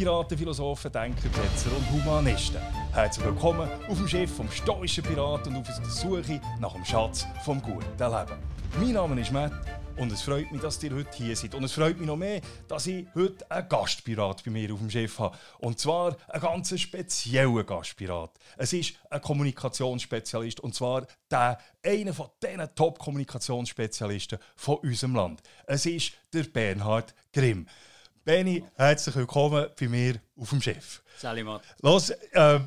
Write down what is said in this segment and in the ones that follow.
Piraten, Philosophen, Denker, Ketzer und Humanisten, herzlich willkommen auf dem Schiff vom stoischen Piraten und auf der Suche nach dem Schatz vom guten Leben. Mein Name ist Matt und es freut mich, dass ihr heute hier seid. Und es freut mich noch mehr, dass ich heute einen Gastpirat bei mir auf dem Schiff habe. Und zwar einen ganz speziellen Gastpirat. Es ist ein Kommunikationsspezialist und zwar der, einer von diesen Top-Kommunikationsspezialisten von unserem Land. Es ist der Bernhard Grimm. Benny, herzlich willkommen bei mir auf dem Schiff. Salimat. Los, äh,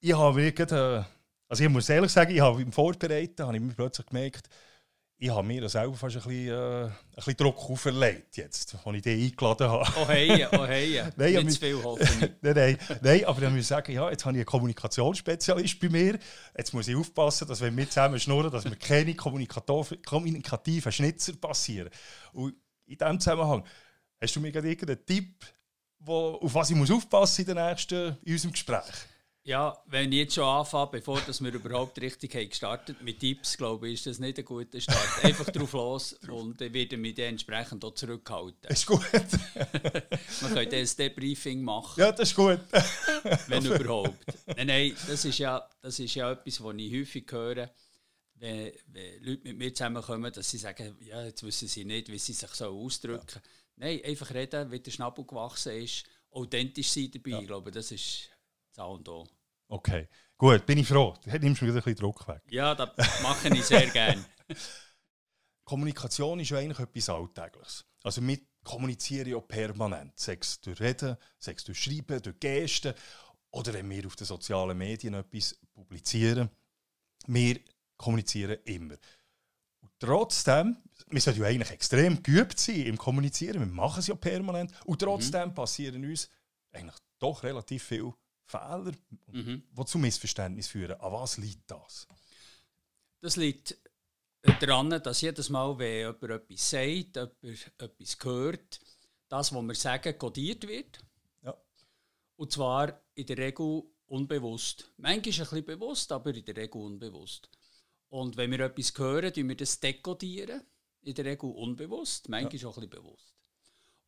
ich habe wirklich, äh, also ich muss ehrlich sagen, ich habe im Vorbereiten habe ich mir plötzlich gemerkt, ich habe mir selber fast ein bisschen, äh, ein bisschen Druck auferlegt, jetzt, als ich dich eingeladen habe. Oh hey, oh hey. nein, Nicht zu viel hoffen. nein, nein, nein, aber dann muss ich sagen, ja, jetzt habe ich einen Kommunikationsspezialist bei mir. Jetzt muss ich aufpassen, dass wenn wir zusammen schnurren, dass mir keine kommunikativen Schnitzer passieren. Und in diesem Zusammenhang, hast du mir gerade irgendeinen Tipp, wo, auf was ich muss aufpassen in, den nächsten, in unserem Gespräch? Ja, wenn ich jetzt schon anfange, bevor dass wir überhaupt richtig haben gestartet mit Tipps, glaube ich, ist das nicht ein guter Start. Einfach drauf los und ich werde mich dann entsprechend auch zurückhalten. Ist gut. Man könnte ein Debriefing machen. Ja, das ist gut. wenn überhaupt. Nein, nein, das ist ja, das ist ja etwas, was ich häufig höre, wenn, wenn Leute mit mir zusammenkommen, dass sie sagen, ja, jetzt wissen sie nicht, wie sie sich so ausdrücken ja. Nein, einfach reden, wie der Schnabel gewachsen ist, authentisch sein dabei. Ja. Ich glaube, das ist das A und O. Okay, gut, bin ich froh. Da nimmst du mir wieder ein bisschen Druck weg. Ja, das mache ich sehr gerne. Kommunikation ist ja eigentlich etwas Alltägliches. Also wir kommunizieren ja permanent, sei es durch Reden, sei es durch Schreiben, durch Gesten oder wenn wir auf den sozialen Medien etwas publizieren. Wir kommunizieren immer. Und trotzdem, wir sollten ja eigentlich extrem geübt sein im Kommunizieren, wir machen es ja permanent und trotzdem mhm. passieren uns eigentlich doch relativ viele Fehler, mhm. die zu Missverständnissen führen. An was liegt das? Das liegt daran, dass jedes Mal, wenn jemand etwas sagt, jemand etwas hört, das, was wir sagen, kodiert wird. Ja. Und zwar in der Regel unbewusst. Manchmal ein bisschen bewusst, aber in der Regel unbewusst. Und wenn wir etwas hören, tun wir das dekodieren. In der Regel unbewusst, manchmal ja. auch ein bisschen bewusst.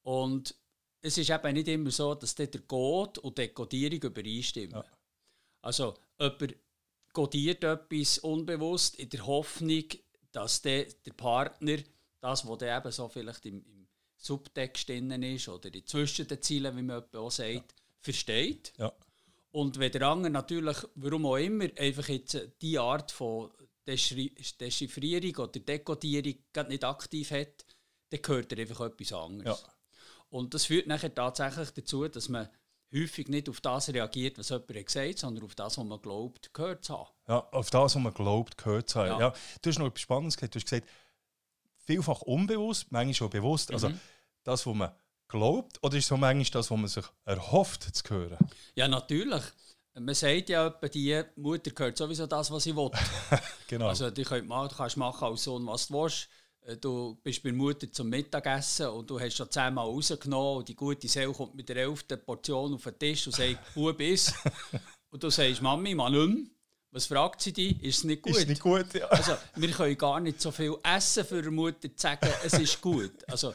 Und es ist eben nicht immer so, dass der Code und die Codierung übereinstimmen. Ja. Also, jemand codiert etwas unbewusst in der Hoffnung, dass der, der Partner das, was der eben so vielleicht im, im Subtext drin ist oder in zwischen den Zielen, wie man auch sagt, ja. versteht. Ja. Und wenn der andere natürlich, warum auch immer, einfach jetzt die Art von Dechiffrierung oder Dekodierung nicht aktiv hat, dann gehört er einfach etwas anderes. Ja. Und das führt nachher tatsächlich dazu, dass man häufig nicht auf das reagiert, was jemand gesagt hat, sondern auf das, was man glaubt, gehört zu haben. Ja, auf das, was man glaubt, gehört zu haben. Ja. ja. Du hast noch etwas Spannendes gesagt. Du hast gesagt, vielfach unbewusst, manchmal schon bewusst. Also mhm. das, was man glaubt, oder ist es so manchmal das, was man sich erhofft zu hören? Ja, natürlich. Man sagt ja, die Mutter gehört sowieso das, was sie will. genau. Also die könnt machen, du kannst machen als Sohn, was du willst. Äh, du bist bei der Mutter zum Mittagessen und du hast schon zehnmal rausgenommen und die gute Seele kommt mit der elften Portion auf den Tisch und sagt, wo bist Und du sagst, Mami, mal nicht. Was fragt sie dich? Ist es nicht gut? Ist nicht gut, ja. Also, wir können gar nicht so viel essen für eine Mutter zu sagen, es ist gut. Also, äh,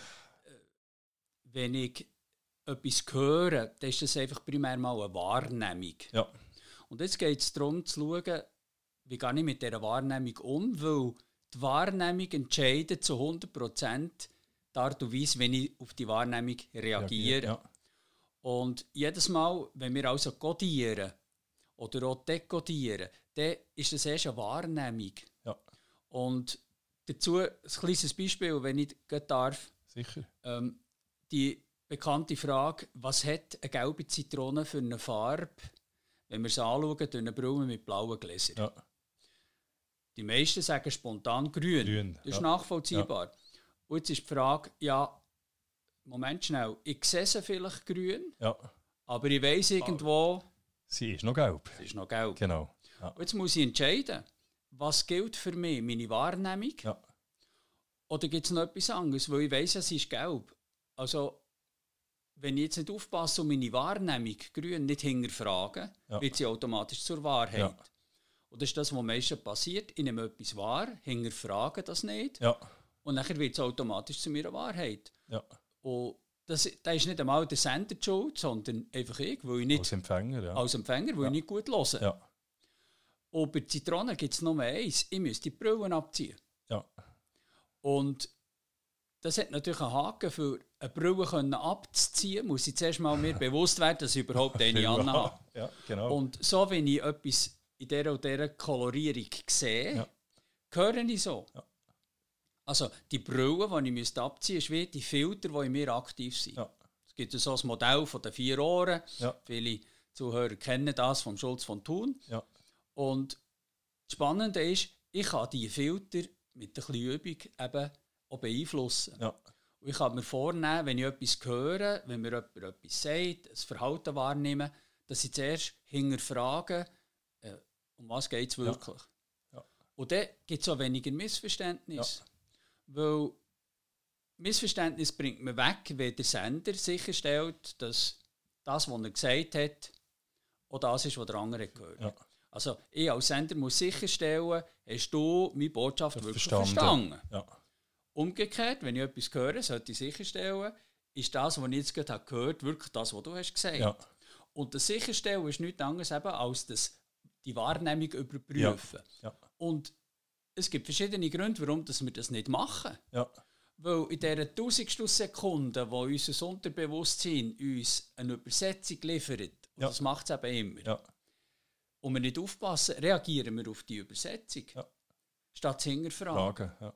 wenn ich etwas höre, dann ist das einfach primär mal eine Wahrnehmung. Ja. Und jetzt geht es darum zu schauen, wie gehe ich mit dieser Wahrnehmung um, weil die Wahrnehmung entscheidet zu 100% die Art und Weise, wenn ich auf die Wahrnehmung reagiere. Ja, ja. Und jedes Mal, wenn wir also codieren oder auch dekodieren, dann ist das erst eine Wahrnehmung. Ja. Und dazu ein kleines Beispiel, wenn ich darf. Sicher. Ähm, die bekannte Frage, was hat eine gelbe Zitrone für eine Farbe, wenn wir sie anschauen, durch eine Brille mit blauen Gläsern? Ja. Die meisten sagen spontan grün. grün das ist ja. nachvollziehbar. Ja. Und jetzt ist die Frage, ja, Moment schnell, ich sehe sie vielleicht grün, ja. aber ich weiß irgendwo... Sie ist noch gelb. Sie ist noch gelb. Genau. Und jetzt muss ich entscheiden, was gilt für mich, meine Wahrnehmung? Oder gibt es noch etwas anderes? Weil ich weiß sie ist gelb. Also, wenn ich jetzt nicht aufpasse und meine Wahrnehmung grün nicht hinterfrage, ja. wird sie automatisch zur Wahrheit. Ja. Und das ist das, was meistens passiert. Ich nehme etwas wahr, hinterfrage das nicht. Ja. Und dann wird es automatisch zu meiner Wahrheit. Ja. Und das, das ist nicht einmal der Sender schuld, sondern einfach ich, weil ich nicht... Als Empfänger, ja. Als Empfänger, weil ich nicht gut höre. Ja. Und bei Zitronen gibt es nur eins, ich müsste die Brillen abziehen. Ja. Und das hat natürlich einen Haken, für eine Brille abzuziehen, muss ich zuerst mal mir bewusst werden, dass ich überhaupt eine anhabe. Ja, genau. Und so, wenn ich etwas in dieser oder dieser Kolorierung sehe, ja. höre ich so. Ja. Also die Brille, die ich abziehen müsste, ist wie die Filter, die in mir aktiv sind. Ja. Es gibt so ein Modell von den vier Ohren. Ja. Viele Zuhörer kennen das von Schulz von Thun. Ja. Und das Spannende ist, ich kann diese Filter mit ein bisschen Übung eben auch beeinflussen. Ja. Und ich kann mir vornehmen, wenn ich etwas höre, wenn mir jemand etwas sagt, das Verhalten wahrnehmen, dass ich zuerst hinterfrage, äh, um was geht es wirklich. Ja. Ja. Und dann gibt es auch weniger Missverständnis. Weil Missverständnis bringt man weg, wenn der Sender sicherstellt, dass das, was er gesagt hat, auch das ist, was der andere gehört. Ja. Also ich als Sender muss sicherstellen, hast du meine Botschaft wirklich verstanden. verstanden. Ja. Umgekehrt, wenn ich etwas höre, sollte ich sicherstellen, ist das, was ich jetzt gerade gehört habe, wirklich das, was du hast gesagt. Ja. Und das Sicherstellen ist nichts anderes eben, als das, die Wahrnehmung überprüfen. Ja. Und es gibt verschiedene Gründe, warum dass wir das nicht machen. Ja. Weil in dieser tausendstel Sekunde, wo unser Unterbewusstsein uns eine Übersetzung liefert, und Ja. das macht es eben immer, Ja. und wir nicht aufpassen, reagieren wir auf die Übersetzung. Ja. Statt zu hinterfragen. Fragen.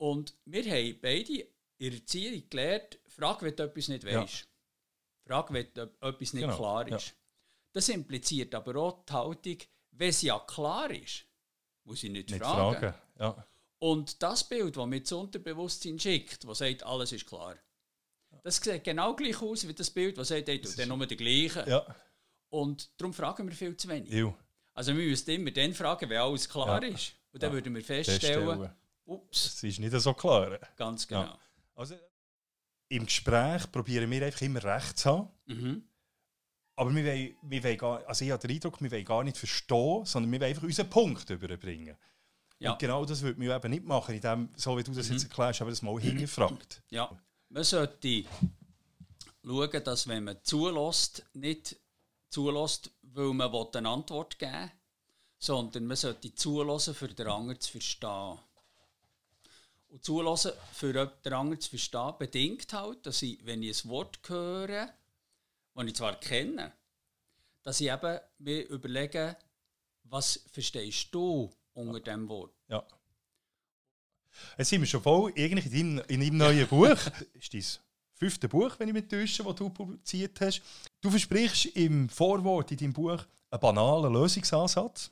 Ja. Und wir haben beide in der Erziehung gelernt, frag, wenn du etwas nicht Ja. weißt. Frag, wenn etwas nicht Genau, klar ja. ist. Das impliziert aber auch die Haltung, wenn es ja klar ist, muss ich nicht, Nicht fragen. fragen. Ja. Und das Bild, das mir das Unterbewusstsein schickt, das sagt, alles ist klar, das sieht genau gleich aus wie das Bild, das sagt, hey, du Das dann ist- nur der gleiche. Ja. Und darum fragen wir viel zu wenig. Ew. Also wir müssen immer dann fragen, wenn alles klar Ja. ist. Und dann Ja. würden wir feststellen, Feststellen. Ups, Es ist nicht so klar. ganz genau. Ja. Also, Im Gespräch probieren wir einfach immer recht zu haben. Mhm. Aber wir wollen, wir wollen gar, also ich habe den Eindruck, wir wollen gar nicht verstehen, sondern wir wollen einfach unseren Punkt überbringen. Ja. Und genau das würde man eben nicht machen, indem, so wie du das jetzt erklärst, aber das mal hingefragt. Ja, man sollte schauen, dass wenn man zulässt, nicht zulässt, weil man eine Antwort geben will, sondern man sollte zulassen, für den anderen zu verstehen. Und zulassen, für den anderen zu verstehen, bedingt halt, dass ich, wenn ich ein Wort höre, das ich zwar kenne, dass ich eben mir überlege, was verstehst du unter diesem Wort? Ja. Jetzt sind wir schon voll eigentlich in deinem, in deinem neuen Buch. Das ist dein fünfte Buch, wenn ich mich täusche, das du publiziert hast. Du versprichst im Vorwort in deinem Buch einen banalen Lösungsansatz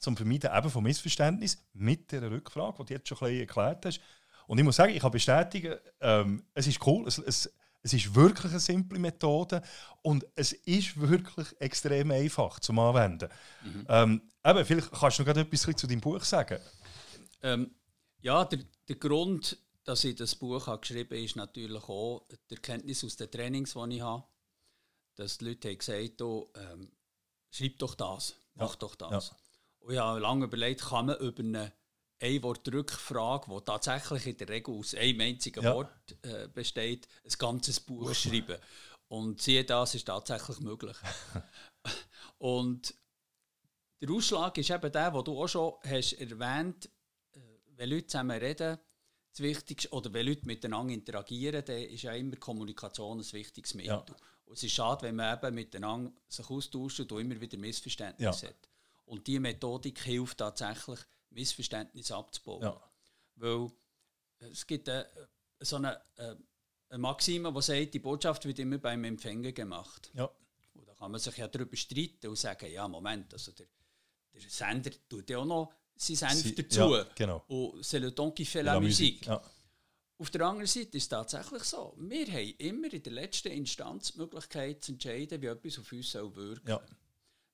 zum Vermeiden eben von Missverständnis mit der Rückfrage, die du jetzt schon ein bisschen erklärt hast. Und ich muss sagen, ich kann bestätigen, ähm, es ist cool, es, es, es ist wirklich eine simple Methode und es ist wirklich extrem einfach zum Anwenden. Ähm, eben, vielleicht kannst du noch etwas zu deinem Buch sagen. Ähm, ja, der, der Grund, dass ich das Buch habe geschrieben habe, ist natürlich auch die Erkenntnis aus den Trainings, die ich habe. Dass die Leute haben gesagt haben, ähm, schreib doch das, mach doch das. ja. Und ich habe lange überlegt, kann man über eine Ein-Wort-Rückfrage, die tatsächlich in der Regel aus einem einzigen Ja. Wort äh, besteht, ein ganzes Buch schreiben. Und siehe das ist tatsächlich möglich. Und der Ausschlag ist eben der, den du auch schon hast erwähnt äh, wenn Leute zusammen reden, das Wichtigste, oder wenn Leute miteinander interagieren, dann ist ja immer Kommunikation ein wichtiges Mittel. Ja. Und es ist schade, wenn man eben miteinander sich austauscht und immer wieder Missverständnisse Ja. hat. Und diese Methodik hilft tatsächlich, Missverständnisse abzubauen. Ja. Weil äh, es gibt äh, so eine, äh, eine Maxime, die sagt, die Botschaft wird immer beim Empfänger gemacht. Ja. Und da kann man sich ja darüber streiten und sagen, ja, Moment, also der, der Sender tut ja auch noch seinen Senf Sie- dazu. ja, genau. Und c'est le temps qui fait la, La musique. Ja. Auf der anderen Seite ist es tatsächlich so. Wir haben immer in der letzten Instanz die Möglichkeit zu entscheiden, wie etwas auf uns soll wirken Ja.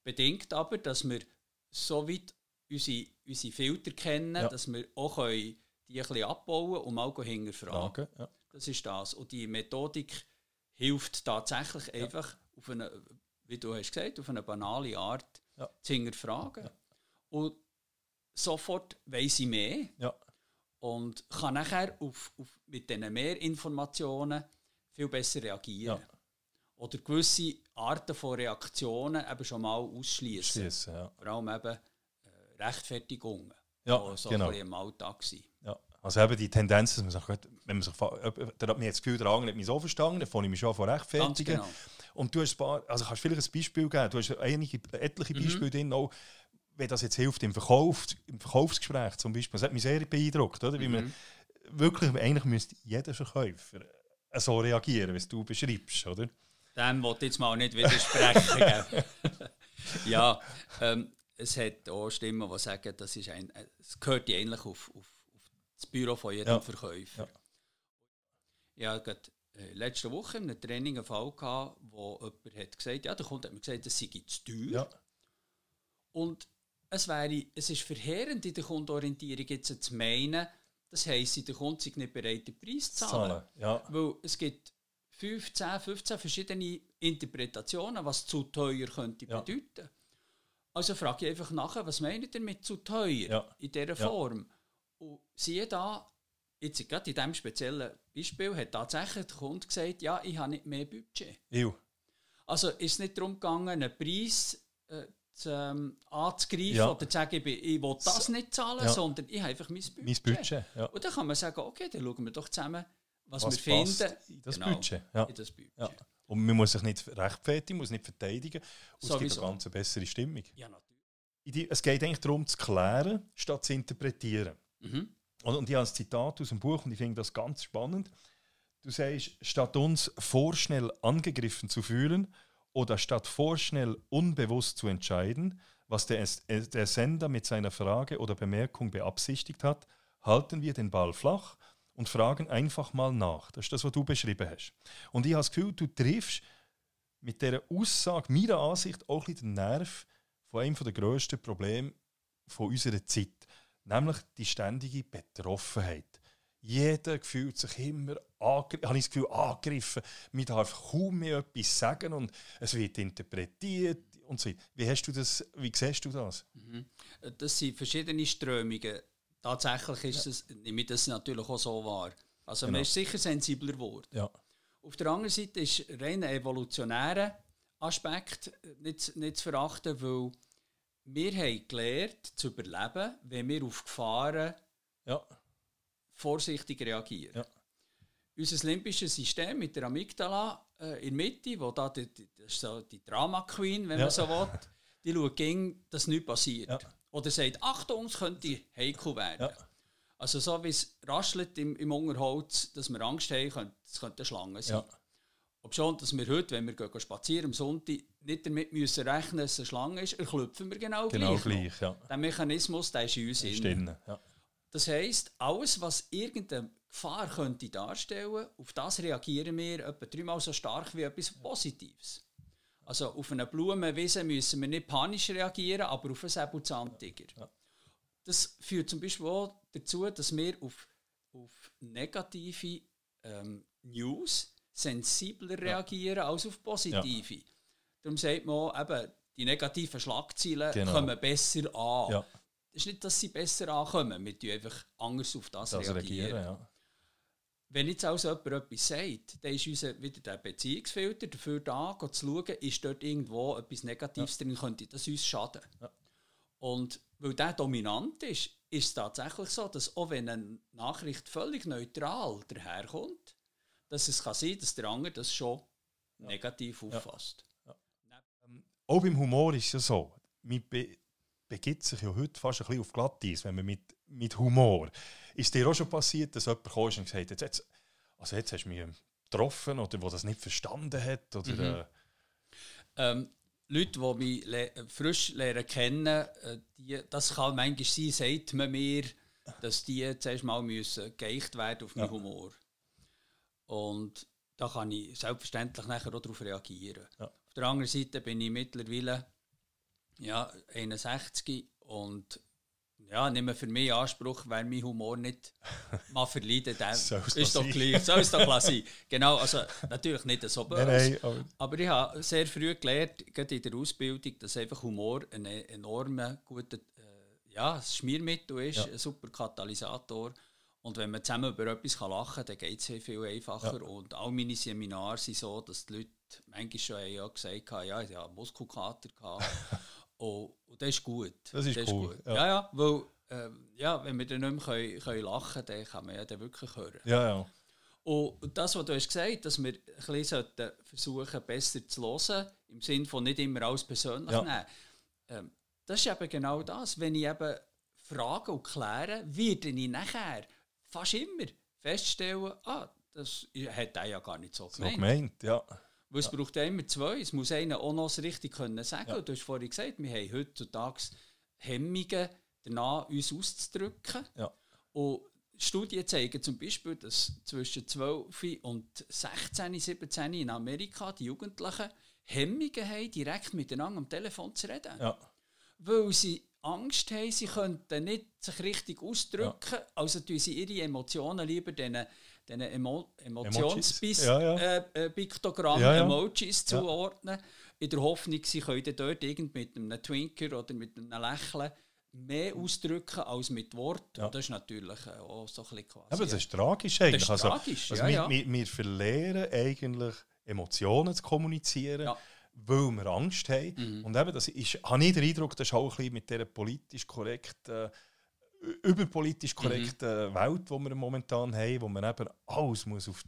Bedingt aber, dass wir so weit unsere, unsere Filter kennen, Ja. dass wir auch können die ein bisschen abbauen und mal hinterfragen. Fragen. Ja. Das ist das. Und die Methodik hilft tatsächlich einfach auf eine, wie du hast gesagt, auf eine banale Art Ja. zu hinterfragen. Und sofort weiss ich mehr Ja. und kann nachher auf, auf, mit diesen mehr Informationen viel besser reagieren. Oder gewisse Arten von Reaktionen eben schon mal ausschließen. Ja. Vor allem eben äh, Rechtfertigungen, ja, die so genau. im Alltag sind. Ja. Also eben die Tendenz, dass man sich, wenn man sich, da hat mir jetzt das Gefühl, der andere hat mich so verstanden, dann fange ich mich schon von rechtfertigen. Genau. Und du hast ein paar, also kannst vielleicht ein Beispiel geben, du hast einige, etliche mhm. Beispiele mhm. drin, auch wie das jetzt hilft im, Verkauf, im Verkaufsgespräch zum Beispiel. Das hat mich sehr beeindruckt, oder? Wie mhm. man wirklich, eigentlich müsste jeder Verkäufer so reagieren, wie du beschreibst, oder? Dem wollte ich jetzt mal nicht widersprechen. ja, ähm, es hat auch Stimmen, die sagen, das ist ein, es gehört eigentlich auf, auf, auf das Büro von jedem ja. Verkäufer. Ja, ja äh, letzte Woche in einem Training einen Fall gehabt, wo jemand hat gesagt, ja, der Kunde hat mir gesagt, das sei zu teuer. Ja. Und es, wäre, es ist verheerend in der Kundenorientierung jetzt zu meinen, das heisst, der Kunde sei nicht bereit, den Preis zu zahlen. zahlen ja. Weil es gibt 15, 15 verschiedene Interpretationen, was zu teuer könnte ja. bedeuten. Also frage ich einfach nachher, was meint ihr mit zu teuer ja. in dieser Form? Und siehe da, jetzt gerade in diesem speziellen Beispiel hat tatsächlich der Kunde gesagt, ja, ich habe nicht mehr Budget. Ew. Also ist es nicht darum gegangen, einen Preis äh, zu, ähm, anzugreifen ja. oder zu sagen, ich, ich will das nicht zahlen, ja. sondern ich habe einfach mein Budget. Mein Budget ja. Und dann kann man sagen, okay, dann schauen wir doch zusammen, was, was wir finden. In das genau, Budget. Ja. In das Budget. Und man muss sich nicht rechtfertigen, muss nicht verteidigen. Und es gibt eine ganz bessere Stimmung. Ja, natürlich. Es geht eigentlich darum, zu klären, statt zu interpretieren. Mhm. Und, ich habe ein Zitat aus dem Buch und ich finde das ganz spannend. Du sagst, statt uns vorschnell angegriffen zu fühlen oder statt vorschnell unbewusst zu entscheiden, was der, der Sender mit seiner Frage oder Bemerkung beabsichtigt hat, halten wir den Ball flach und fragen einfach mal nach. Das ist das, was du beschrieben hast. Und ich habe das Gefühl, du triffst mit dieser Aussage, meiner Ansicht, auch ein den Nerv von einem der grössten Probleme von unserer Zeit, nämlich die ständige Betroffenheit. Jeder fühlt sich immer habe ich das Gefühl, angegriffen. Man darf kaum mehr etwas sagen und es wird interpretiert und so. Wie, hast du das, wie siehst du das? Mhm. Das sind verschiedene Strömungen tatsächlich ist es, nehme ich das natürlich auch so wahr. Also genau. man ist sicher sensibler geworden. Ja. Auf der anderen Seite ist rein ein evolutionärer Aspekt nicht, nicht zu verachten, weil wir haben gelernt zu überleben, wenn wir auf Gefahren ja. vorsichtig reagieren. Ja. Unser limbisches System mit der Amygdala äh, in der Mitte, wo da die, die, das ist so die Drama Queen, wenn ja. man so will, die schaut dass nichts passiert. Oder sagt, Achtung, es könnte heikel werden. Ja. Also so wie es raschelt im, im Unterholz, dass wir Angst haben, könnte, es könnte eine Schlange sein. Ja. Ob schon, dass wir heute, wenn wir gehen spazieren am Sonntag, nicht damit müssen rechnen, dass es eine Schlange ist, erklüpfen wir genau, genau gleich. gleich ja. Der Mechanismus, der ist in uns drin. Ja. Das heisst, alles, was irgendeine Gefahr könnte darstellen, auf das reagieren wir etwa dreimal so stark wie etwas Positives. Also auf eine Blumenwiese müssen wir nicht panisch reagieren, aber auf einen Säbelzahntiger. Ja. Das führt zum Beispiel auch dazu, dass wir auf, auf negative ähm, News sensibler reagieren ja. als auf positive. Ja. Darum sagt man auch, eben, die negativen Schlagzeilen genau. kommen besser an. Das ist nicht, dass sie besser ankommen, wir reagieren einfach anders auf das, das reagieren. reagieren wenn jetzt also jemand etwas sagt, dann ist unser, wieder der Beziehungsfilter dafür da, zu schauen, ist dort irgendwo etwas Negatives ja. drin, könnte das uns schaden. Ja. Und weil der dominant ist, ist es tatsächlich so, dass auch wenn eine Nachricht völlig neutral daherkommt, dass es kann sein dass der andere das schon ja. negativ auffasst. Ähm, auch beim Humor ist es ja so, man be begibt sich ja heute fast ein bisschen auf Glatteis, wenn man mit, mit Humor ist dir auch schon passiert, dass jemand kam und gesagt hat, jetzt, also jetzt hast du mich getroffen oder der das nicht verstanden hat? Oder, mhm. äh, ähm, Leute, die mich le frisch lernen kennen, äh, die, das kann manchmal sein, sagt man mir, dass die zuerst mal müssen geeicht werden auf meinen ja. Humor. Und da kann ich selbstverständlich nachher auch darauf reagieren. Ja. Auf der anderen Seite bin ich mittlerweile ja, 61 und ja, nicht mehr für mich Anspruch, weil mein Humor nicht mal verleidet. ist doch gleich. So ist doch klasse. Genau, also natürlich nicht so böse. Nein, nein, aber, aber, ich habe sehr früh gelernt, gerade in der Ausbildung, dass einfach Humor ein enorm guter äh, ja, Schmiermittel ist, ja. ein super Katalysator. Und wenn man zusammen über etwas lachen kann, dann geht es sehr viel einfacher. Ja. Und all meine Seminare sind so, dass die Leute manchmal schon ja gesagt haben, ja, ich habe Muskelkater gehabt. und, und das ist gut. Das ist, das cool. Ist gut. Ja. ja, ja, weil äh, ja, wenn wir dann nicht mehr können, können lachen können, dann kann man ja dann wirklich hören. Ja, ja. Und das, was du hast gesagt dass wir ein bisschen versuchen, besser zu hören, im Sinne von nicht immer alles persönlich ja. nehmen, ähm, das ist eben genau das. Wenn ich eben frage und kläre, werde ich nachher fast immer feststellen, ah, das hat er ja gar nicht so gemeint. So gemeint, ja. Weil es ja. braucht ja immer zwei. Es muss einer auch noch richtig können sagen. Ja. Du hast vorhin gesagt, wir haben heutzutage Hemmungen, danach uns auszudrücken. Ja. Und Studien zeigen zum Beispiel, dass zwischen 12 und 16, 17 in Amerika die Jugendlichen Hemmungen haben, direkt miteinander am Telefon zu reden. Ja. Weil sie Angst haben, sie könnten nicht sich richtig ausdrücken, ja. also tun sie ihre Emotionen lieber diesen, diesen Emo Emotionspiktogrammen, ja, ja. äh, äh, Emojis zuordnen, in der Hoffnung, sie können dort irgend mit einem Twinker oder mit einem Lächeln mehr ausdrücken als mit Worten. Ja. Das ist natürlich äh, auch so ein bisschen quasi. Aber das ist tragisch eigentlich. Das ist also, tragisch, also ja, wir. Wir, wir, verlieren eigentlich Emotionen zu kommunizieren, weil wir Angst haben. Mhm. Und eben, das ist, habe ich den Eindruck, das ist auch ein bisschen mit dieser politisch korrekten, überpolitisch korrekten mhm. Welt, die wir momentan haben, wo man eben alles muss auf,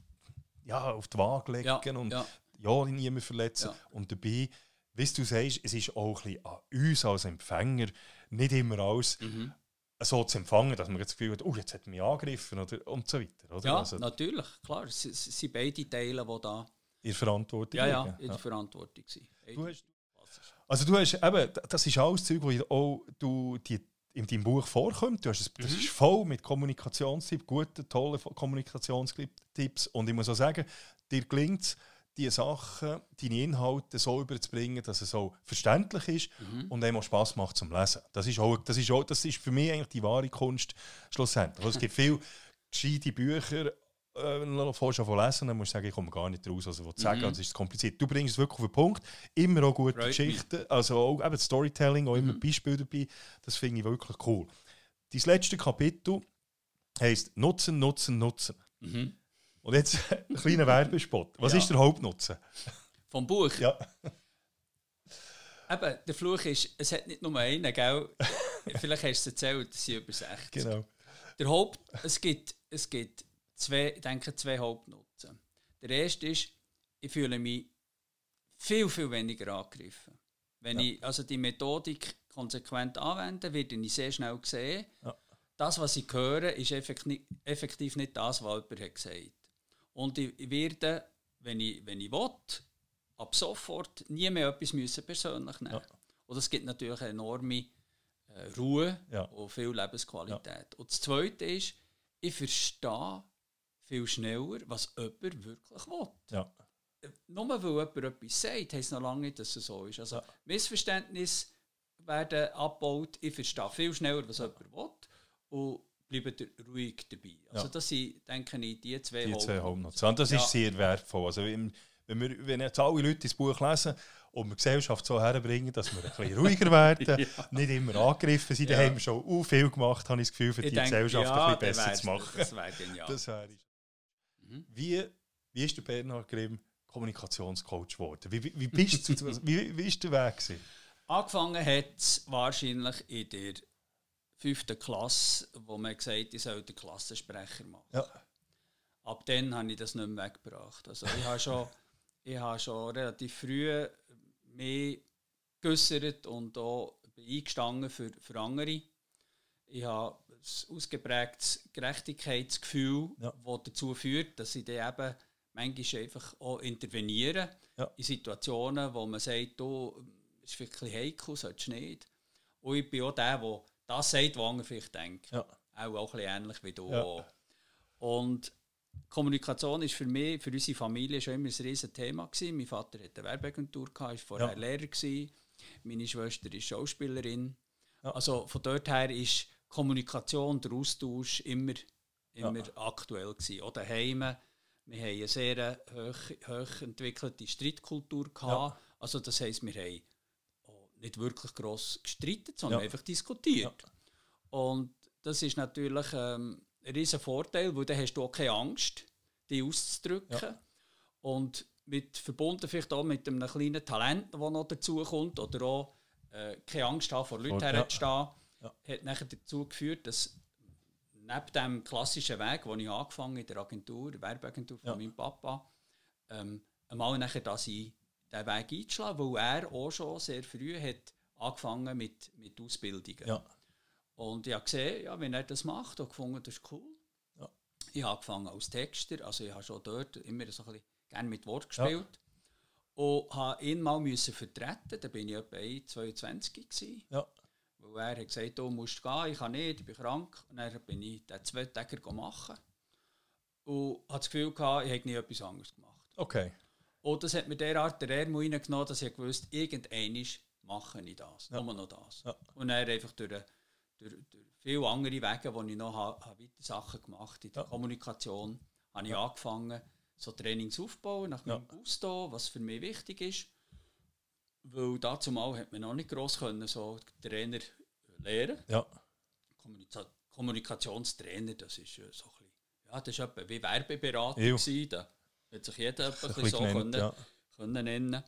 ja, auf die Waage legen und ja, ja niemand verletzen. Und dabei, wie du sagst, es ist auch ein bisschen an uns als Empfänger, nicht immer alles mhm. so zu empfangen, dass man jetzt das Gefühl hat, oh, jetzt hat er mich angegriffen oder, und so weiter. Oder? Ja, also, natürlich, klar. Es sind beide Teile, die da in Verantwortung Ja, ja, in der ja. Verantwortung sind. Du hast, also du hast eben, das ist alles Zeug, wo auch du die in deinem Buch vorkommt. Du hast es, das mhm. ist voll mit Kommunikationstipps, guten, tollen Kommunikationstipps. Und ich muss auch sagen, dir gelingt es, die Sachen, deine Inhalte so überzubringen, dass es so verständlich ist mhm. und einem auch Spass macht zum Lesen. Das ist, auch, das, ist auch, das ist für mich eigentlich die wahre Kunst schlussendlich. Also es gibt viele gescheite Bücher, äh, vorher schon lesen, dann musst du sagen, ich komme gar nicht raus, also was sagen, mhm. das ist kompliziert. Du bringst es wirklich auf den Punkt, immer auch gute right Geschichten, also auch eben Storytelling, auch immer mhm. Beispiele dabei, das finde ich wirklich cool. Dein letzte Kapitel heisst Nutzen, Nutzen, Nutzen. Mhm. Und jetzt ein kleiner Werbespot. Was ja. ist der Hauptnutzen? Vom Buch? Ja. Eben, der Fluch ist, es hat nicht nur einen, gell? Vielleicht hast du es erzählt, es sind über 60. Genau. Der Haupt, es gibt, es gibt zwei, ich denke, zwei Hauptnutzen. Der erste ist, ich fühle mich viel, viel weniger angegriffen. Wenn ja. ich also die Methodik konsequent anwende, werde ich sehr schnell sehen, ja. das, was ich höre, ist effektiv, nicht das, was jemand hat gesagt und ich werde, wenn ich, wenn ich will, ab sofort nie mehr etwas müssen persönlich nehmen. Ja. Und das gibt natürlich eine enorme äh, Ruhe ja. und viel Lebensqualität. Und das Zweite ist, ich verstehe viel schneller, was jemand wirklich will. Ja. Nur weil jemand etwas sagt, heisst noch lange nicht, dass es so ist. Also ja. Missverständnisse werden abgebaut, ich verstehe viel schneller, was jemand will. Und bleibt ruhig dabei. Also ja. das sind, denke ich, die zwei Die zwei. Und das ja. ist sehr wertvoll. Also wenn, wir, wenn jetzt alle Leute das Buch lesen und wir die Gesellschaft so herbringen, dass wir ein bisschen ruhiger werden, ja. nicht immer angegriffen sind, dann haben wir schon viel gemacht, habe ich das Gefühl, für ich die denke, Gesellschaft ein bisschen besser zu machen. Das wäre genial. Das wäre mhm. wie, wie ist der Bernhard Grimm Kommunikationscoach geworden? Wie, wie, bist du, wie, wie ist der Weg gewesen? Angefangen hat es wahrscheinlich in der fünften Klasse, wo man gesagt hat, ich soll den Klassensprecher machen. Ja. Ab dann habe ich das nicht mehr weggebracht. Also ich habe schon, ich habe schon relativ früh mehr geäussert und auch eingestanden für, für andere. Ich habe ausgeprägtes Gerechtigkeitsgefühl, ja. das dazu führt, dass ich dann eben manchmal einfach auch interveniere ja. in Situationen, wo man sagt, du, ist wirklich heikel, sollst du nicht. Und ich bin auch der, der das sagt, was andere vielleicht denken. Ja. Auch, auch ein bisschen ähnlich wie du. Ja. Und Kommunikation ist für mich, für unsere Familie schon immer ein riesiges Thema gewesen. Mein Vater hatte eine Werbeagentur, war vorher ja. Lehrer. Gewesen. Meine Schwester ist Schauspielerin. Ja. Also von dort her ist Kommunikation, der Austausch immer, immer ja. aktuell gewesen. Oder daheim, wir haben eine sehr hoch, hoch entwickelte Streitkultur gehabt. Also das heisst, wir haben nicht wirklich gross gestritten, sondern ja. einfach diskutiert. Ja. Und das ist natürlich ähm, ein riesen Vorteil, weil dann hast du auch keine Angst, die auszudrücken. Ja. Und mit, verbunden vielleicht auch mit einem kleinen Talent, das noch dazu kommt, oder auch äh, keine Angst haben, vor Leuten herzustehen, ja. hat nachher dazu geführt, dass neben dem klassischen Weg, den ich angefangen in der Agentur, der Werbeagentur von ja. meinem Papa, ähm, einmal nachher, dass ich diesen Weg einzuschlagen, weil er auch schon sehr früh hat angefangen mit, mit Ausbildungen. Ja. Und ich habe gesehen, ja, wenn er das macht, habe gefunden, das ist cool. Ja. Ich habe angefangen als Texter, also ich habe schon dort immer so ein bisschen gerne mit Wort gespielt. Ja. Und habe ihn mal müssen vertreten, da bin ich etwa 22 gewesen. Ja. Weil er hat gesagt, du musst gehen, ich kann nicht, ich bin krank. Und dann bin ich den zwei Tage machen. Und hatte das Gefühl, gehabt, ich hätte nie etwas anderes gemacht. Okay. Und das hat mir derart der Ärmel reingenommen, dass ich wusste, irgendwann mache ich das, ja. nur noch das. Ja. Und dann einfach durch, durch, durch viele andere Wege, wo ich noch habe, habe weiter Sachen gemacht in der ja. Kommunikation, habe ich angefangen, so Trainings aufzubauen, nach meinem Gusto, was für mich wichtig ist. Weil dazu mal hat man noch nicht gross können, so Trainer lehren. Ja. Kommunika Kommunikationstrainer, das ist so ein bisschen, ja, das ist etwa wie Werbeberater gewesen, da hat sich jeder etwa so genannt, können, ja. können nennen.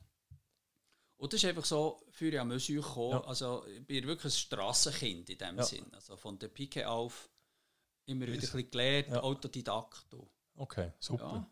Und das ist einfach so, für ich an gekommen, ja. also ich bin wirklich ein Strassenkind in dem ja. Sinn, also von der Pike auf immer wieder ein bisschen gelernt, ja. Autodidakt. Okay, super.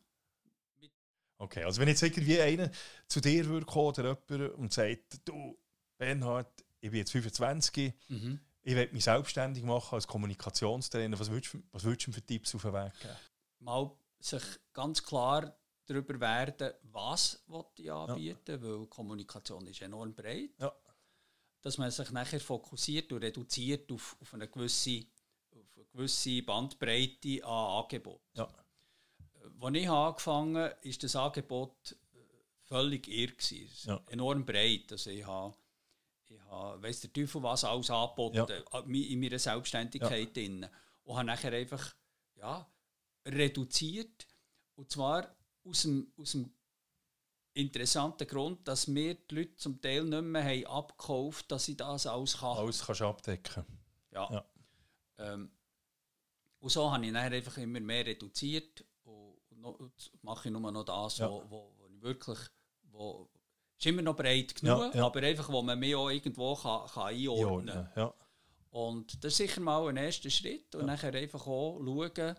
Okay, also wenn jetzt irgendwie einer zu dir würde kommen oder jemand und sagt, du Bernhard, ich bin jetzt 25, mhm. ich will mich selbstständig machen als Kommunikationstrainer, was würdest, was würdest du für Tipps auf den Weg geben? Mal sich ganz klar darüber werden, was ich anbieten ja. weil Kommunikation ist enorm breit. Ja. Dass man sich nachher fokussiert und reduziert auf, auf, eine, gewisse, auf eine gewisse Bandbreite an Angeboten. Ja. Als ich angefangen habe, war das Angebot äh, völlig irr. Ja. Enorm breit. Also ich habe, ich habe weiss der Teufel was alles angeboten ja. Äh, in meiner Selbstständigkeit. Ja. Drin. Und habe nachher einfach ja, reduziert. Und zwar aus dem, aus dem interessanten Grund, dass wir die Leute zum Teil nicht mehr haben abgekauft dass ich das alles kann. Alles kannst abdecken. Ja. ja. Ähm, und so habe ich dann einfach immer mehr reduziert mache ich nur noch das, ja. wo, wo, wo ich wirklich, wo, ist immer noch breit genug, ja, aber einfach, wo man mich auch irgendwo kann, kann einordnen kann. Und das ist sicher mal ein erster Schritt und nachher einfach auch schauen,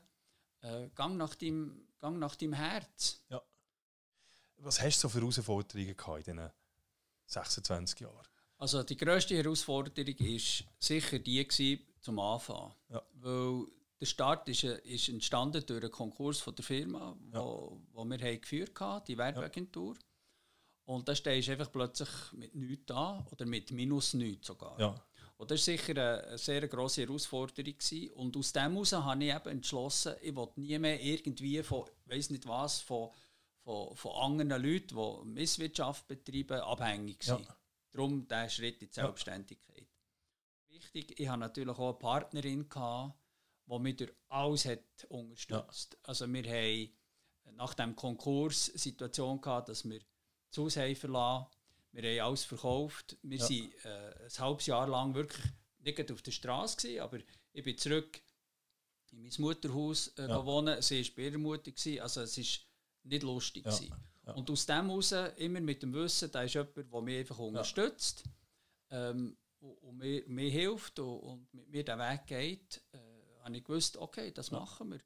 äh, gang, nach deinem, gang nach deinem Herz. Ja. Was hast du so für Herausforderungen gehabt in diesen 26 Jahren? Also die grösste Herausforderung war sicher die gewesen, zum Anfang. Ja. Weil der Start ist, äh, ist entstanden durch einen Konkurs von der Firma, ja. wo, wo wir haben geführt haben, die Werbeagentur. Ja. Und da stehst du einfach plötzlich mit nichts da oder mit minus nichts sogar. Ja. Und das war sicher eine, eine sehr grosse Herausforderung. Gewesen. Und aus dem heraus habe ich eben entschlossen, ich will nie mehr irgendwie von, weiß nicht was, von, von, von anderen Leuten, die Misswirtschaft betreiben, abhängig sein. Ja. Darum der Schritt in die Selbstständigkeit. Ja. Wichtig, ich hatte natürlich auch eine Partnerin, gehabt, die mich durch alles hat unterstützt. Ja. Also wir haben nach dem Konkurs Situation gehabt, dass wir das Haus haben verlassen wir haben alles verkauft. Wir ja. sind äh, ein halbes Jahr lang wirklich nicht auf der Straße gewesen, aber ich bin zurück in mein Mutterhaus äh, ja. wohnen. Sie war bei ihrer Mutter, gewesen, also es war nicht lustig. Ja. Ja. Und aus dem heraus, immer mit dem Wissen, da ist jemand, der mich einfach unterstützt ähm, und mir, mir hilft und, und, mit mir den Weg geht, habe ich gewusst, okay, das machen wir.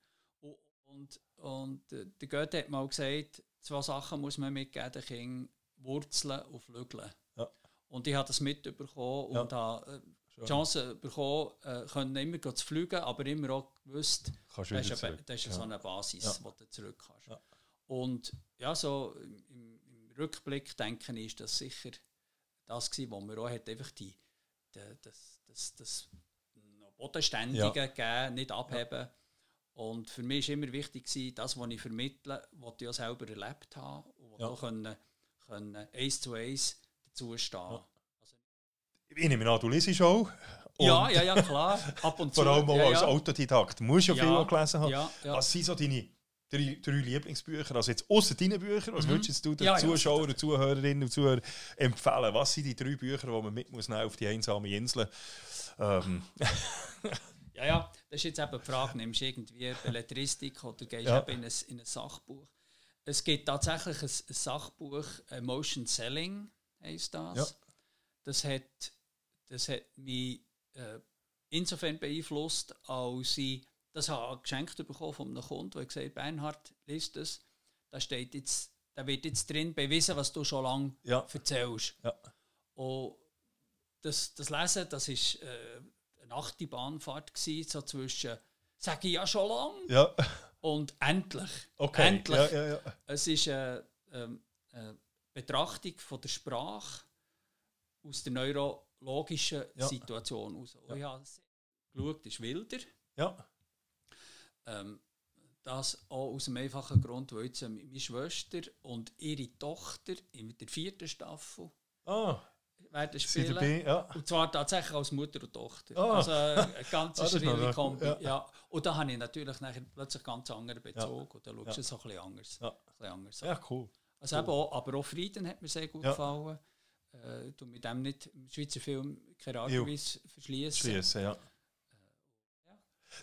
Und, und, äh, der Goethe hat mal gesagt, zwei Sachen muss man mitgeben, den Kindern, Wurzeln und Flügeln. Ja. Und ich habe das mitbekommen und ja. habe äh, die Chance bekommen, äh, können immer zu fliegen, aber immer auch gewusst, das ist, eine, das ist ja. so eine Basis, ja. wo du zurück kannst. Ja. Und ja, so im, im, Rückblick denke ich, ist das sicher das gewesen, wo man auch hat, einfach die, die, das, das, das Bodenständige ja. gegeben, nicht abheben. Und für mich war immer wichtig, das, was ich vermittle, was ich auch selber erlebt habe und ja. auch können können eins zu eins dazu stehen. Ja. Also, ich nehme an, du liest auch. Ja, ja, ja, klar. Ab und zu. Vor allem auch ja, als ja. Autodidakt. Du musst ja, ja viel gelesen haben. Ja, ja. Was sind so deine drei, drei Lieblingsbücher? Also jetzt außer deinen Büchern, was mhm. würdest du den ja, Zuschauern und Zuhörerinnen und Zuhörern empfehlen? Was sind die drei Bücher, die man mit muss auf die einsame Insel? Ähm. Ja, ja, das ist jetzt eben die Frage, nimmst du irgendwie Belletristik oder gehst ja. eben in ein, in ein Sachbuch? Es gibt tatsächlich ein, ein Sachbuch, Emotion Selling heisst das. Ja. Das hat, das hat mich äh, insofern beeinflusst, als ich das habe geschenkt bekommen von einem Kunden, der gesagt hat, Bernhard, liest das, da steht jetzt, da wird jetzt drin bewiesen, was du schon lange ja. erzählst. Ja. Und das, das Lesen, das ist äh, eine Achterbahnfahrt gewesen, so zwischen, sage ich ja schon lange, ja. und endlich. Okay. Endlich. Ja, ja, ja. Es ist eine, eine ähm, äh, Betrachtung von der Sprache aus der neurologischen Situation heraus. Und ich habe geschaut, ist wilder. Ja. Ähm, das auch aus dem einfachen Grund, weil jetzt meine Schwester und ihre Tochter in der vierten Staffel ah werden spielen. Dabei, ja. Und zwar tatsächlich als Mutter und Tochter. Oh. Also eine ganz ah, schrille Kombi. Ja. ja. Und da habe ich natürlich nachher plötzlich ganz anderen Bezug. Ja. Und da schaust du es so ein bisschen anders. Ja, bisschen anders ja cool. Also cool. Auch, aber auch Frieden hat mir sehr gut gefallen. Äh, du mit dem nicht im Schweizer Film keine Artweise verschließen. Verschließen, ja. Äh,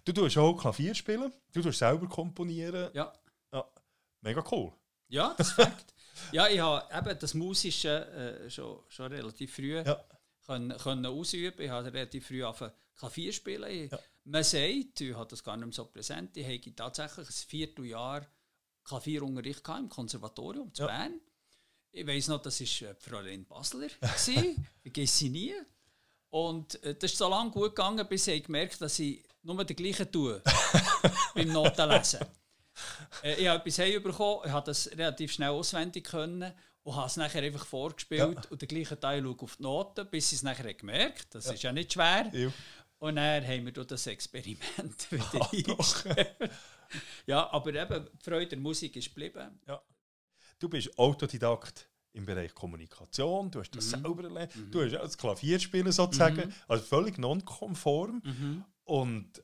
du tust auch Klavier spielen, du tust selber komponieren. Ja. ja. Mega cool. Ja, das ist Fakt. Ja, ich habe eben das Musische äh, schon, schon relativ früh ja. können, können ausüben. Ich habe relativ früh angefangen Klavier spielen. Ja. Man sagt, ich habe das gar nicht mehr so präsent, ich habe tatsächlich ein Vierteljahr Klavierunterricht im Konservatorium zu ja. Bern. Ich weiß noch, das war äh, Fräulein Basler. ich vergesse sie nie. Und äh, das ist so lange gut gegangen, bis ich gemerkt dass ich nur das Gleiche tue beim Notenlesen. Äh, ich habe etwas bekommen, ich habe das relativ schnell auswendig können und habe es nachher einfach vorgespielt ja. und den gleichen Teil auf die Noten, bis ich es nachher gemerkt Das ja. ist ja nicht schwer. Ja. Und dann haben wir das Experiment wieder ah, Ja, aber eben, die Freude der Musik ist geblieben. Ja. Du bist Autodidakt im Bereich Kommunikation, du hast das mhm. selber erlebt, mhm. du hast ja das Klavierspielen sozusagen, mhm. also völlig nonkonform. Mhm. Und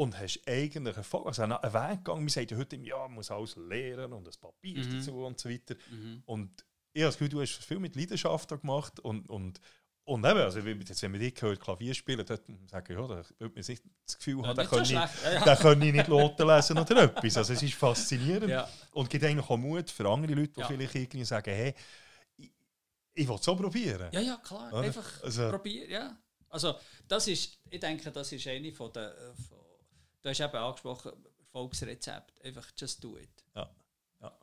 und hast eigentlich einen, also einen Weg gegangen. Wir sagen heute, ja, man muss alles lernen und das Papier mhm. dazu und so weiter. Mhm. Und ich habe das Gefühl, du hast viel mit Leidenschaft gemacht und, und, und eben, also jetzt, wenn man dich hört, Klavier spielen, dann sage ich, ja, da würde man sich das Gefühl haben, ja, den, so ja. können ich nicht Noten lesen oder etwas. Also es ist faszinierend ja. und gibt eigentlich auch Mut für andere Leute, die ja. vielleicht irgendwie sagen, hey, ich, ich will es so probieren. Ja, ja, klar, oder? einfach also, probieren, ja. Also das ist, ich denke, das ist eine von der, von du hast eben angesprochen, Erfolgsrezept. Einfach just do it. Ja. ja.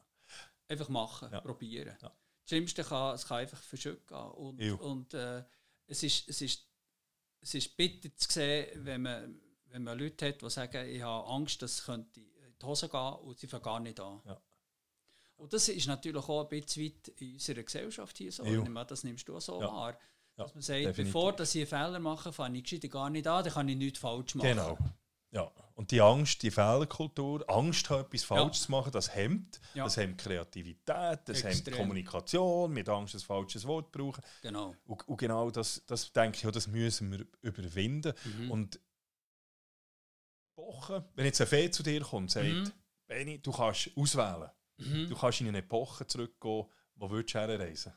Einfach machen, ja. probieren. Ja. Das Schlimmste kann, es kann einfach verschütten gehen. Und, und äh, es, ist, es, ist, es ist bitter zu sehen, wenn man, wenn man Leute hat, die sagen, ich habe Angst, dass es in die Hose gehen und sie fangen gar nicht an. Ja. Und das ist natürlich auch ein bisschen weit in unserer Gesellschaft hier so. Das nimmst du auch so ja. wahr. Dass man sagt, definitiv. bevor dass ich einen Fehler mache, fange ich gar nicht an, dann kann ich nichts falsch machen. Genau. Ja, und die Angst, die Fehlerkultur, Angst etwas falsch ja. zu machen, das hemmt. Ja. Das hemmt Kreativität, das Extrem. hemmt Kommunikation, mit Angst ein falsches Wort brauchen. Genau. Und, und, genau das, das denke ich, das müssen wir überwinden. Mhm. Und Wochen, wenn jetzt ein Fee zu dir kommt und sagt, mhm. Benni, du kannst auswählen. Mhm. Du kannst in eine Epoche zurückgehen, wo würdest du herreisen?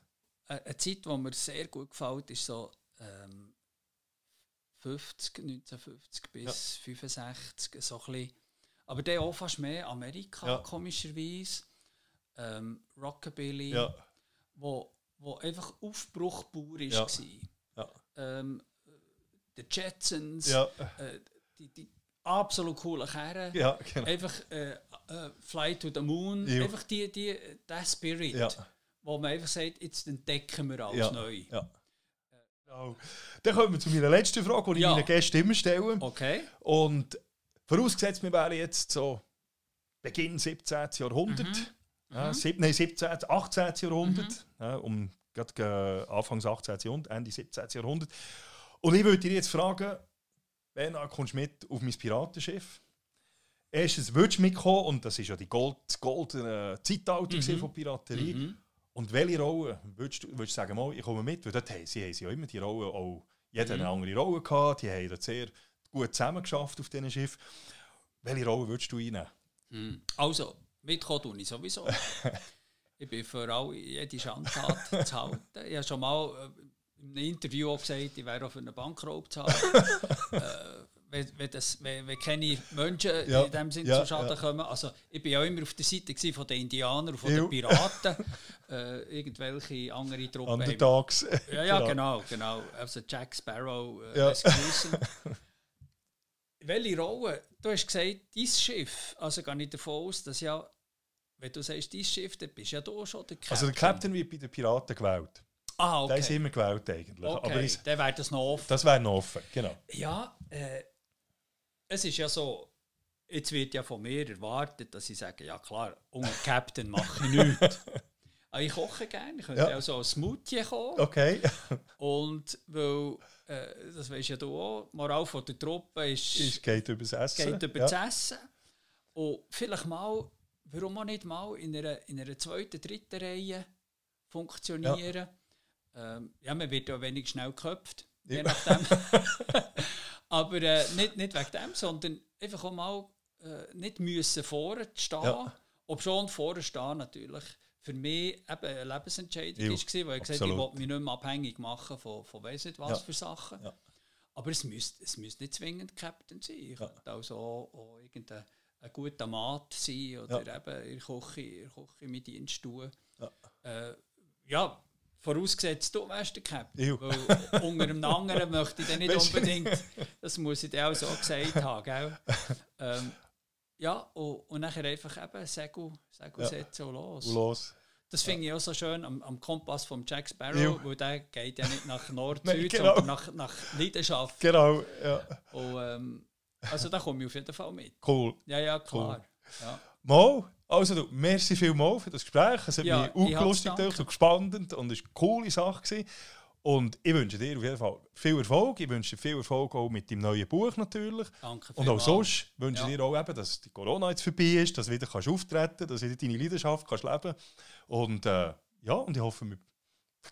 Eine Zeit, die mir sehr gut gefällt, ist so ähm, 50, 1950 bis ja. 65, so ein bisschen. Aber der auch fast mehr Amerika, ja. komischerweise. Ähm, Rockabilly, ja. wo, wo einfach Aufbruchbauer ja. war. Ja. Ähm, die Jetsons, ja. äh, die, die absolut coolen Kerren. Ja, genau. Einfach äh, äh, Fly to the Moon, ja. einfach die, die, der Spirit, ja. wo man einfach sagt, jetzt entdecken wir alles neu. Genau. Dann kommen wir zu meiner letzten Frage, die ja. ich meinen Gästen immer stelle. Okay. Und vorausgesetzt, wir wären jetzt so Beginn 17. Jahrhundert, mhm. Ja, mhm. nein, 17., 18. Jahrhundert, mhm. ja, um gerade Anfangs 18. Jahrhundert, Ende 17. Jahrhundert. Und ich würde dir jetzt fragen, wenn kommst du mit auf mein Piratenschiff? Erstens, würdest du mitkommen, und das ist ja die Gold, goldene Zeitalter mhm. von Piraterie. Mhm. Und welche Rolle würdest du, würdest du sagen, mal, ich komme mit? Weil dort haben sie, haben sie ja immer die Rolle, auch jeder mhm. eine andere Rolle gehabt, die haben dort sehr gut zusammengeschafft auf diesem Schiff. Welche Rolle würdest du einnehmen? Mhm. Also, mitkommen tue ich sowieso. ich bin für alle jede Schandtat zu halten. Ich habe schon mal äh, in einem Interview auch gesagt, ich wäre auch für einen Bankraub zu halten. äh, wenn, wenn, das, wenn, wenn keine Menschen ja, in dem Sinne ja, zu Schaden ja. kommen. Also ich bin ja immer auf der Seite von den Indianern und von den Piraten. äh, irgendwelche andere Truppen. Underdogs. Ja, ja, genau, genau. Also Jack Sparrow, äh. Welche Rolle? Du hast gesagt, dein Schiff, also gehe ich davon aus, dass ja, wenn du sagst, dein Schiff, dann bist ja du schon der Captain. Also der Captain wird bei den Piraten gewählt. Ah, okay. Der ist immer gewählt eigentlich. Okay, Aber ich, dann wäre das noch offen. Das wäre noch offen, genau. Ja, äh, es ist ja so, jetzt wird ja von mir erwartet, dass ich sage, ja klar, ohne Captain mache ich nichts. Aber ich koche gerne, ich könnte ja. auch so ein Smoothie kochen. Okay. Und weil, äh, das weisst ja du auch, die Moral von der Truppe ist... Es geht über das Essen. Geht über ja. das Essen. Und vielleicht mal, warum auch nicht mal in einer, in einer zweiten, dritten Reihe funktionieren. Ja. Ähm, ja, man wird ja wenig schnell geköpft. Je nachdem. Aber äh, nicht, nicht wegen dem, sondern einfach auch mal äh, nicht müssen vorne stehen. Ja. Ob schon vorne stehen natürlich für mich eben eine Lebensentscheidung ja, war, weil ich gesagt habe, ich wollte mich nicht mehr abhängig machen von, von weiss nicht was ja. für Sachen. Ja. Aber es müsste, es müsste nicht zwingend Captain sein. Ich ja. könnte also auch, auch irgendein ein guter Mat sein oder ja. eben in der Küche, in der Küche Dienst tun. Ja. Äh, ja, Vorausgesetzt, du wärst der Captain. Weil unter einem anderen möchte ich dann nicht unbedingt, das muss ich dir auch so gesagt haben. Gell? Ähm, ja, und, und nachher einfach eben Segel, Segel ja. setzen und los. Und los. Das finde ich auch so schön am, am Kompass von Jack Sparrow, ja. weil der geht ja nicht nach Nord-Süd, genau. sondern nach, nach Leidenschaft. Genau, ja. Und, ähm, also da komme ich auf jeden Fall mit. Cool. Ja, ja, klar. Cool. Ja. Mo, also du, merci vielmals für das Gespräch. Es hat ja, mich auch lustig und spannend und es war eine coole Sache. Gewesen. Und ich wünsche dir auf jeden Fall viel Erfolg. Ich wünsche dir viel Erfolg auch mit deinem neuen Buch natürlich. Danke Und auch sonst wünsche ich ja. dir auch eben, dass die Corona jetzt vorbei ist, dass du wieder kannst auftreten kannst, dass du wieder deine Leidenschaft kannst leben Und äh, ja, und ich hoffe, wir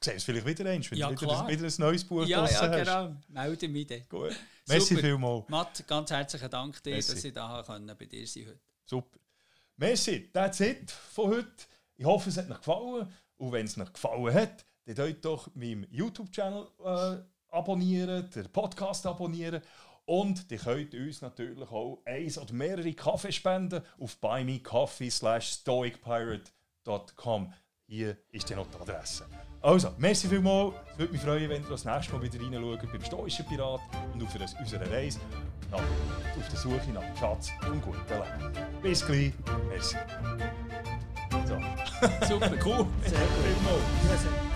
sehen uns vielleicht wieder eins, wenn ja, du wieder, wieder, ein neues Buch ja, ja, genau. Melde mich dann. Gut. Merci vielmals. Matt, ganz herzlichen Dank dir, Merci. dass ich da bei dir sein heute. Super. Merci, that's it von heute. Ich hoffe, es hat euch gefallen. Und wenn es euch gefallen hat, dann könnt doch meinen YouTube-Channel äh, abonnieren, den Podcast abonnieren. Und ihr könnt uns natürlich auch eins oder mehrere Kaffee spenden auf buymecoffee stoicpirate.com. Hier ist dann noch die Adresse. Also, merci vielmals. Es würde mich freuen, wenn ihr das nächste Mal wieder reinschaut beim Stoischen Pirat und auf unserer Reise nach, auf der Suche nach Schatz und guten Leben. Bis gleich. Merci. So. Super. cool. Sehr gut.